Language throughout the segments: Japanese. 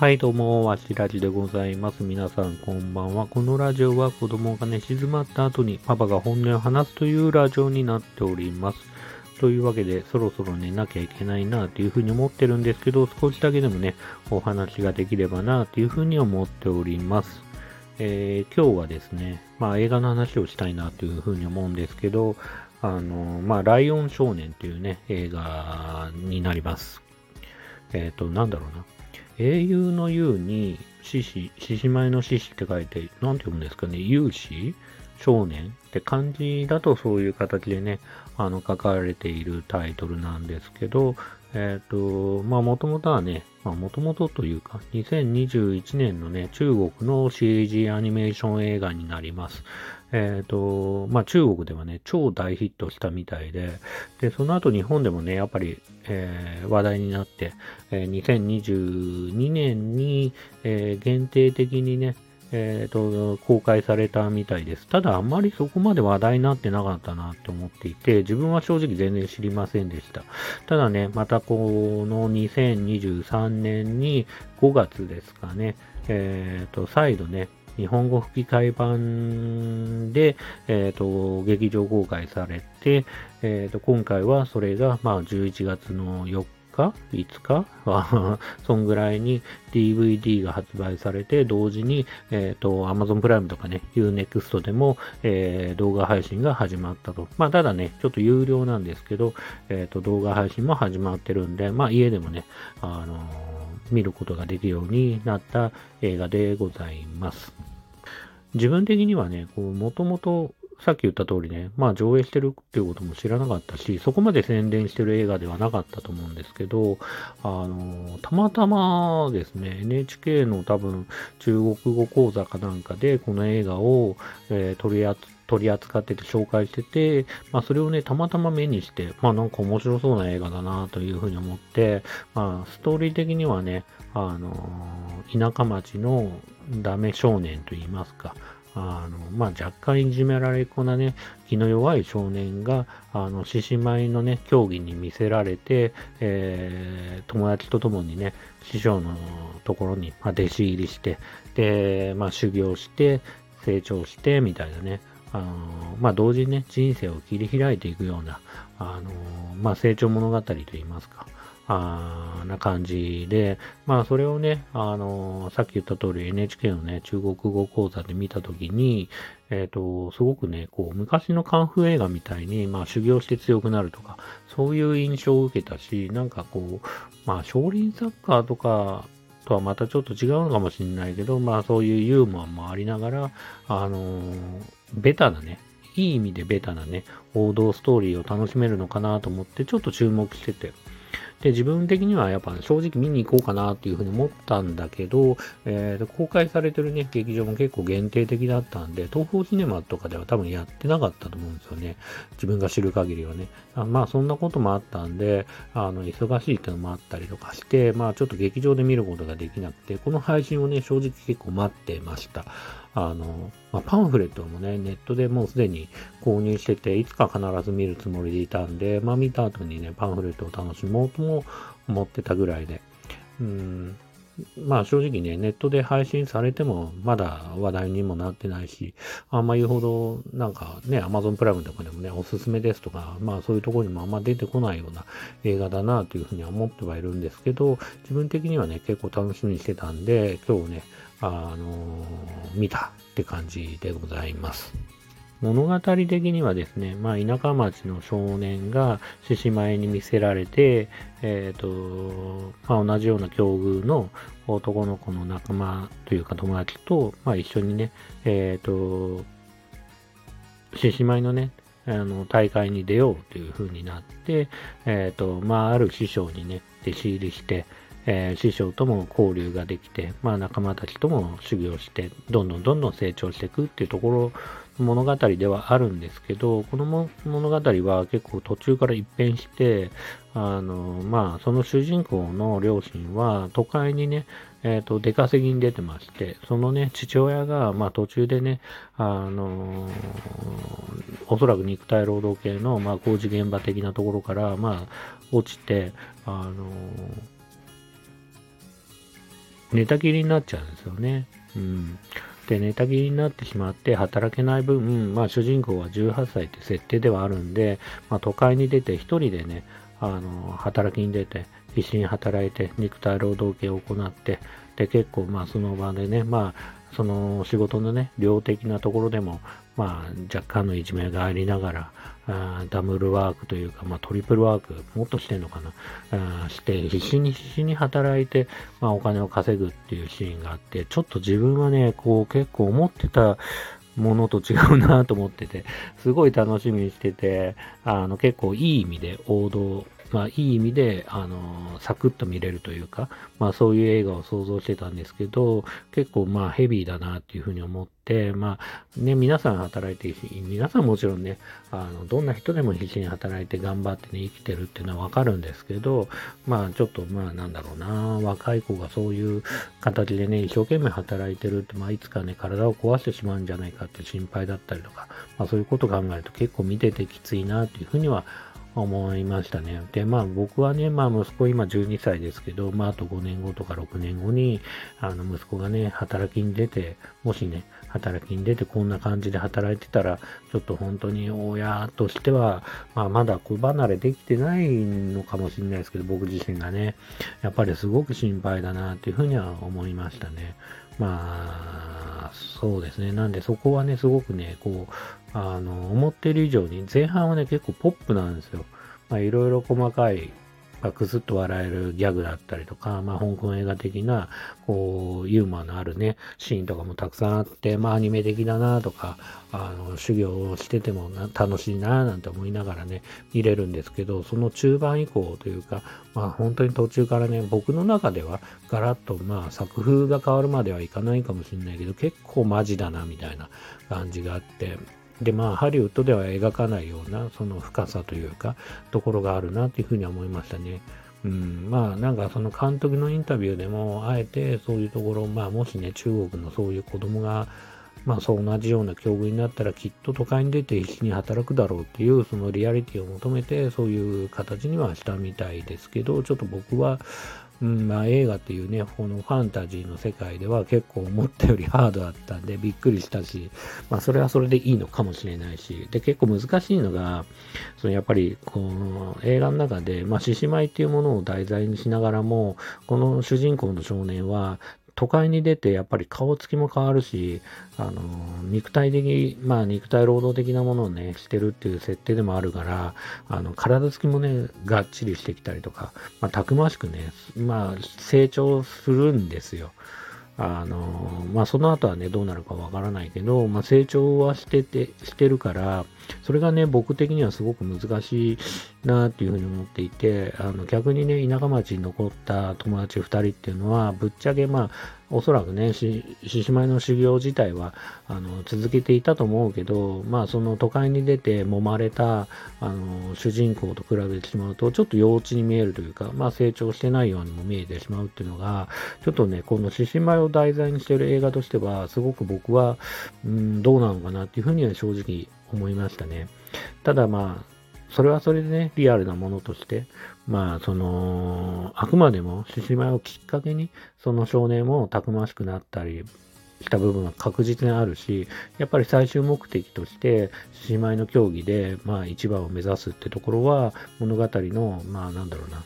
はい、どうも、わしらじでございます。皆さん、こんばんは。このラジオは子供が寝静まった後にパパが本音を話すというラジオになっております。というわけで、そろそろ寝なきゃいけないなというふうに思ってるんですけど、少しだけでもね、お話ができればなというふうに思っております。えー今日はですね、まあ映画の話をしたいなというふうに思うんですけど、あの、まあ、ライオン少年というね、映画になります。えっ、と、なんだろうな。英雄の雄に、獅子、獅子舞の獅子って書いて、なんて読むんですかね、勇士？少年？って漢字だとそういう形でね、あの、書かれているタイトルなんですけど、えっ、と、まあ、もともとはね、まあ、もともとというか、2021年のね、中国の CG アニメーション映画になります。えっ、と、まあ、中国ではね、超大ヒットしたみたいで、で、その後日本でもね、やっぱり、えー話題になって、えー2022年に、えー限定的にね、えーと、公開されたみたいです。ただ、あんまりそこまで話題になってなかったなって思っていて、自分は正直全然知りませんでした。ただね、またこの2023年に5月ですかね、えーと、再度ね、日本語吹き替え版で、えーと、劇場公開されて、えーと、今回はそれが、まあ、11月の4日 ?5 日は そんぐらいに DVD が発売されて、同時に、えっ、と、Amazon プライムとかね、Unext でも、えー動画配信が始まったと。まあ、ただね、ちょっと有料なんですけど、えっ、と、動画配信も始まってるんで、まあ、家でもね、あの見ることができるようになった映画でございます。自分的にはね、こう、もともと、さっき言った通りね、まあ上映してるっていうことも知らなかったし、そこまで宣伝してる映画ではなかったと思うんですけど、あの、たまたまですね、NHK の多分中国語講座かなんかでこの映画を、えー取り扱取り扱ってて紹介してて、まあそれをね、たまたま目にして、まあなんか面白そうな映画だなというふうに思って、まあストーリー的にはね、あの、田舎町のダメ少年といいますか、あの、まあ、若干いじめられっ子なね、気の弱い少年が、あの、獅子舞のね、競技に見せられて、えー友達と共にね、師匠のところに、まあ、弟子入りして、で、まあ、修行して、成長して、みたいなね、あの、まあ、同時にね、人生を切り開いていくような、あの、まあ、成長物語といいますか、あーな感じで、まあそれをね、あのさっき言った通り NHK のね、中国語講座で見たときに、えっ、と、すごくね、こう、昔のカンフー映画みたいに、まあ修行して強くなるとか、そういう印象を受けたし、なんかこう、まあ少林サッカーとか、とはまたちょっと違うのかもしれないけど、まあそういうユーモアもありながら、あのベタなね、いい意味でベタなね、王道ストーリーを楽しめるのかなと思って、ちょっと注目してて、で、自分的にはやっぱ正直見に行こうかなっていうふうに思ったんだけど、えーと公開されてるね、劇場も結構限定的だったんで、東宝シネマとかでは多分やってなかったと思うんですよね。自分が知る限りはね。あまあそんなこともあったんで、あの、忙しいっていうのもあったりとかして、まあちょっと劇場で見ることができなくて、この配信をね、正直結構待ってました。あの、まあ、パンフレットもね、ネットでもうすでに購入してて、いつか必ず見るつもりでいたんで、まあ見た後にね、パンフレットを楽しもうとも思ってたぐらいで。うん。まあ正直ね、ネットで配信されてもまだ話題にもなってないし、あんま言うほどなんかね、Amazon プライムとかでもね、おすすめですとか、まあそういうところにもあんま出てこないような映画だなというふうには思ってはいるんですけど、自分的にはね、結構楽しみにしてたんで、今日ね、あの見たって感じでございます。物語的にはですね、まあ、田舎町の少年が獅子舞に見せられて、えっ、と、まあ、同じような境遇の男の子の仲間というか友達と、まあ、一緒にね、えっ、と、獅子舞のね、あの、大会に出ようという風になって、えっ、と、まあ、ある師匠にね、弟子入りして、えー師匠とも交流ができて、まあ仲間たちとも修行して、どんどんどんどん成長していくっていうところ物語ではあるんですけど、この物語は結構途中から一変して、あの、まあその主人公の両親は都会にね、えっ、と、出稼ぎに出てまして、そのね、父親が、まあ途中でね、あのおそらく肉体労働系の、まあ工事現場的なところから、まあ落ちて、あの寝たきりになっちゃうんですよね。うん。で、寝たきりになってしまって働けない分、まあ主人公は18歳って設定ではあるんで、まあ都会に出て一人でね、あの、働きに出て、必死に働いて、肉体労働系を行って、で、結構まあその場でね、まあ、その仕事のね、量的なところでも、まあ、若干のいじめがありながら、あダブルワークというか、まあ、トリプルワーク、もっとしてんのかな、あして、必死に必死に働いて、まあ、お金を稼ぐっていうシーンがあって、ちょっと自分はね、こう、結構思ってたものと違うなと思ってて、すごい楽しみにしてて、あの、結構いい意味で王道まあ、いい意味で、あの、サクッと見れるというか、まあ、そういう映画を想像してたんですけど、結構、まあ、ヘビーだなっていうふうに思って、まあ、ね、皆さん働いて、皆さんもちろんね、あの、どんな人でも必死に働いて頑張ってね、生きてるっていうのはわかるんですけど、まあ、ちょっと、まあ、なんだろうな、若い子がそういう形でね、一生懸命働いてるって、まあ、いつかね、体を壊してしまうんじゃないかって心配だったりとか、まあ、そういうことを考えると結構見ててきついなっていうふうには思いましたね。で、まあ僕はね、まあ息子今12歳ですけど、まああと5年後とか6年後に、あの息子がね、働きに出て、もしね、働きに出てこんな感じで働いてたら、ちょっと本当に親としては、まあまだ子離れできてないのかもしれないですけど、僕自身がね、やっぱりすごく心配だなっていうふうには思いましたね。まあ、そうですね。なんでそこはね、すごくね、こう、あの、思ってる以上に、前半はね、結構ポップなんですよ。まあ、いろいろ細かいまあ、くすっと笑えるギャグだったりとか、まあ、香港映画的な、こう、ユーモアのあるね、シーンとかもたくさんあって、まあ、アニメ的だなとか、あの、修行をしてても楽しいななんて思いながらね、見れるんですけど、その中盤以降というか、まあ、本当に途中からね、僕の中では、ガラッと、まあ、作風が変わるまではいかないかもしれないけど、結構マジだな、みたいな感じがあって、で、まあ、ハリウッドでは描かないような、その深さというか、ところがあるなというふうに思いましたね。うん、まあ、なんかその監督のインタビューでも、あえてそういうところ、まあ、もしね、中国のそういう子供が、まあ、そう同じような境遇になったら、きっと都会に出て必死に働くだろうっていう、そのリアリティを求めて、そういう形にはしたみたいですけど、ちょっと僕は、うん、まあ映画っていうね、このファンタジーの世界では結構思ったより ハードだったんでびっくりしたし、まあそれはそれでいいのかもしれないし、で結構難しいのが、そのやっぱりこの映画の中で、まあ獅子舞っていうものを題材にしながらも、この主人公の少年は都会に出てやっぱり顔つきも変わるし、あの、肉体的、まあ肉体労働的なものをね、してるっていう設定でもあるから、あの、体つきもね、がっちりしてきたりとか、まあたくましくね、まあ成長するんですよ。あの、まあ、その後はね、どうなるかわからないけど、まあ、成長はしてて、してるから、それがね、僕的にはすごく難しいなっていうふうに思っていて、あの、逆にね、田舎町に残った友達2人っていうのは、ぶっちゃけまあ、おそらくね、獅子舞の修行自体は、あの、続けていたと思うけど、まあ、その都会に出て揉まれた、あの、主人公と比べてしまうと、ちょっと幼稚に見えるというか、まあ、成長してないようにも見えてしまうっていうのが、ちょっとね、この獅子舞を題材にしている映画としては、すごく僕は、うん、どうなのかなっていうふうには正直思いましたね。ただまあ、それはそれでね、リアルなものとして、まあ、その、あくまでも獅子舞をきっかけに、その少年もたくましくなったりした部分は確実にあるし、やっぱり最終目的として、獅子舞の競技で、まあ、一番を目指すってところは、物語の、まあ、なんだろうな、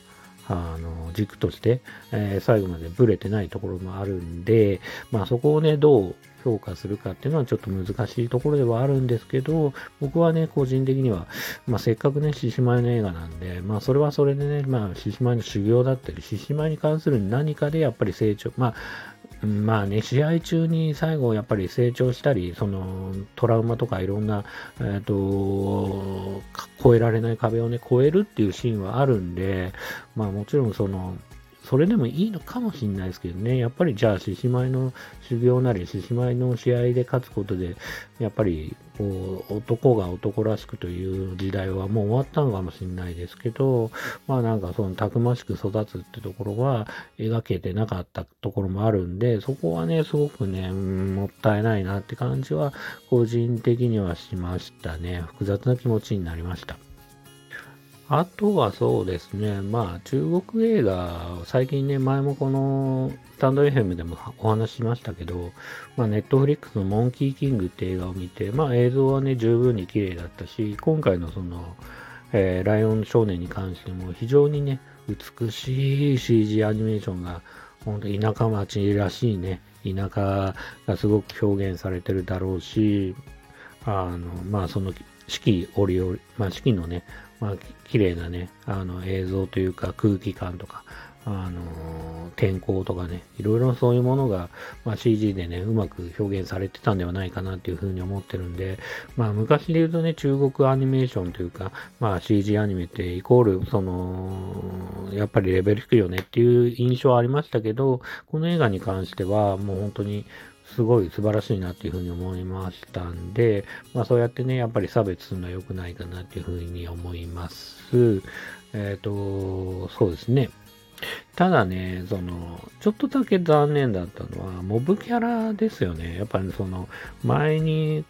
あの、軸として、えー、最後までブレてないところもあるんで、まあそこをね、どう評価するかっていうのはちょっと難しいところではあるんですけど、僕はね、個人的には、まあせっかくね、獅子舞の映画なんで、まあそれはそれでね、まあ獅子舞の修行だったり、獅子舞に関する何かでやっぱり成長、まあまあね、試合中に最後やっぱり成長したり、そのトラウマとかいろんな、えっ、ー、と、越えられない壁をね、越えるっていうシーンはあるんで、まあもちろんその、それでもいいのかもしれないですけどね。やっぱりじゃあ、獅子舞の修行なり、獅子舞の試合で勝つことで、やっぱり、こう、男が男らしくという時代はもう終わったのかもしれないですけど、まあなんかそのたくましく育つってところは描けてなかったところもあるんで、そこはね、すごくね、もったいないなって感じは、個人的にはしましたね。複雑な気持ちになりました。あとはそうですね、まあ中国映画、最近ね、前もこのスタンド FM でもお話ししましたけど、まあネットフリックスのモンキーキングって映画を見て、まあ映像はね、十分に綺麗だったし、今回のその、えー、ライオン少年に関しても非常にね、美しい CG アニメーションが、本当田舎町らしいね、田舎がすごく表現されてるだろうし、あの、まあその四季折々、まあ四季のね、まあ綺麗なね、あの映像というか空気感とか、あの天候とかね、いろいろそういうものが、まあ、CG でね、うまく表現されてたんではないかなっていうふうに思ってるんで、まあ昔で言うとね、中国アニメーションというか、まあ CG アニメってイコール、その、やっぱりレベル低いよねっていう印象はありましたけど、この映画に関してはもう本当にすごい素晴らしいなっていうふうに思いましたんで、まあそうやってね、やっぱり差別するのは良くないかなっていうふうに思います。えっ、ー、と、そうですね。ただね、その、ちょっとだけ残念だったのは、モブキャラですよね。やっぱりその、前に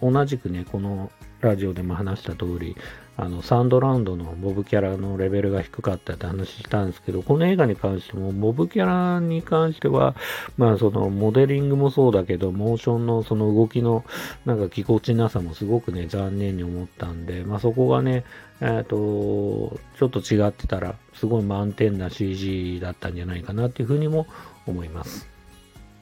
同じくね、このラジオでも話した通り、あの、サンドラウンドのモブキャラのレベルが低かったって話したんですけど、この映画に関しても、モブキャラに関しては、まあそのモデリングもそうだけど、モーションのその動きのなんかぎこちなさもすごくね、残念に思ったんで、まあそこがね、えっ、ー、と、ちょっと違ってたら、すごい満点な CG だったんじゃないかなっていうふうにも思います。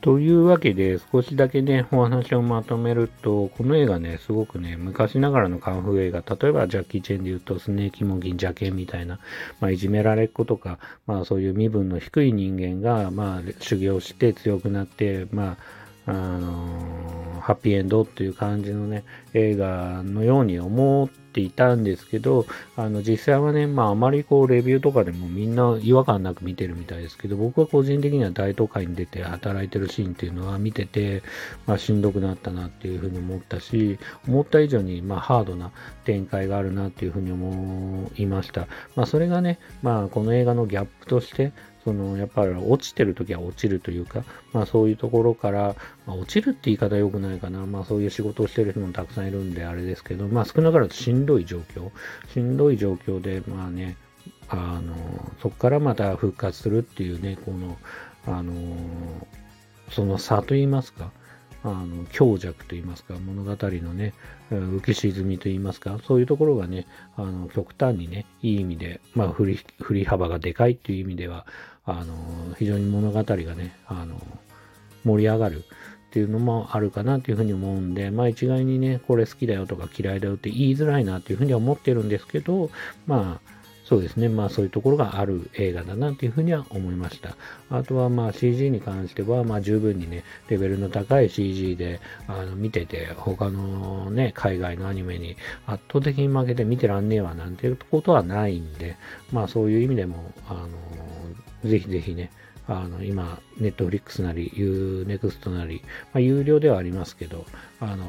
というわけで、少しだけね、お話をまとめると、この映画ね、すごくね、昔ながらのカンフー映画、例えばジャッキー・チェンで言うと、スネーキ・モギン・邪剣みたいな、まあ、いじめられっ子とか、まあ、そういう身分の低い人間が、まあ、修行して強くなって、まあ、あの、ハッピーエンドっていう感じのね、映画のように思っていたんですけど、あの、実際はね、まあ、あまりこう、レビューとかでもみんな違和感なく見てるみたいですけど、僕は個人的には大都会に出て働いてるシーンっていうのは見てて、まあ、しんどくなったなっていうふうに思ったし、思った以上に、まあ、ハードな展開があるなっていうふうに思いました。まあ、それがね、まあ、この映画のギャップとして、そのやっぱり落ちてる時は落ちるというか、まあそういうところから、まあ、落ちるって言い方良くないかな。まあそういう仕事をしてる人もたくさんいるんであれですけど、まあ少なからずしんどい状況。しんどい状況で、まあね、あの、そこからまた復活するっていうね、この、あの、その差と言いますか、あの強弱といいますか、物語のね、浮き沈みといいますか、そういうところがね、あの極端にね、いい意味で、まあ振り、振り幅がでかいっていう意味では、あの、非常に物語がね、あの、盛り上がるっていうのもあるかなっていうふうに思うんで、まあ一概にね、これ好きだよとか嫌いだよって言いづらいなっていうふうには思ってるんですけど、まあ、そうですね。まあそういうところがある映画だなというふうには思いました。あとはまあ CG に関しては、まあ十分にね、レベルの高い CG であの見てて、他のね、海外のアニメに圧倒的に負けて見てらんねえわなんていうことはないんで、まあそういう意味でも、あの、ぜひぜひね、あの、今、ネットフリックスなり、Unext なり、まあ、有料ではありますけど、あの、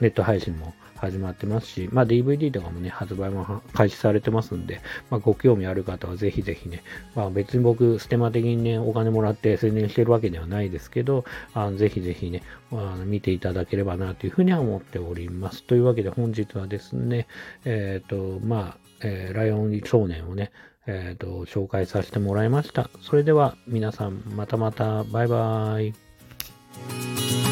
ネット配信も始まってますし、まあ、DVD とかもね、発売も開始されてますんで、まあ、ご興味ある方はぜひぜひね、まあ、別に僕、ステマ的にね、お金もらって宣伝してるわけではないですけど、あのぜひぜひね、あの見ていただければなというふうには思っております。というわけで本日はですね、えっ、ー、と、まあ、えー、ライオン少年をね、えっ、ー、と、紹介させてもらいました。それでは皆さん、またまた、バイバーイ。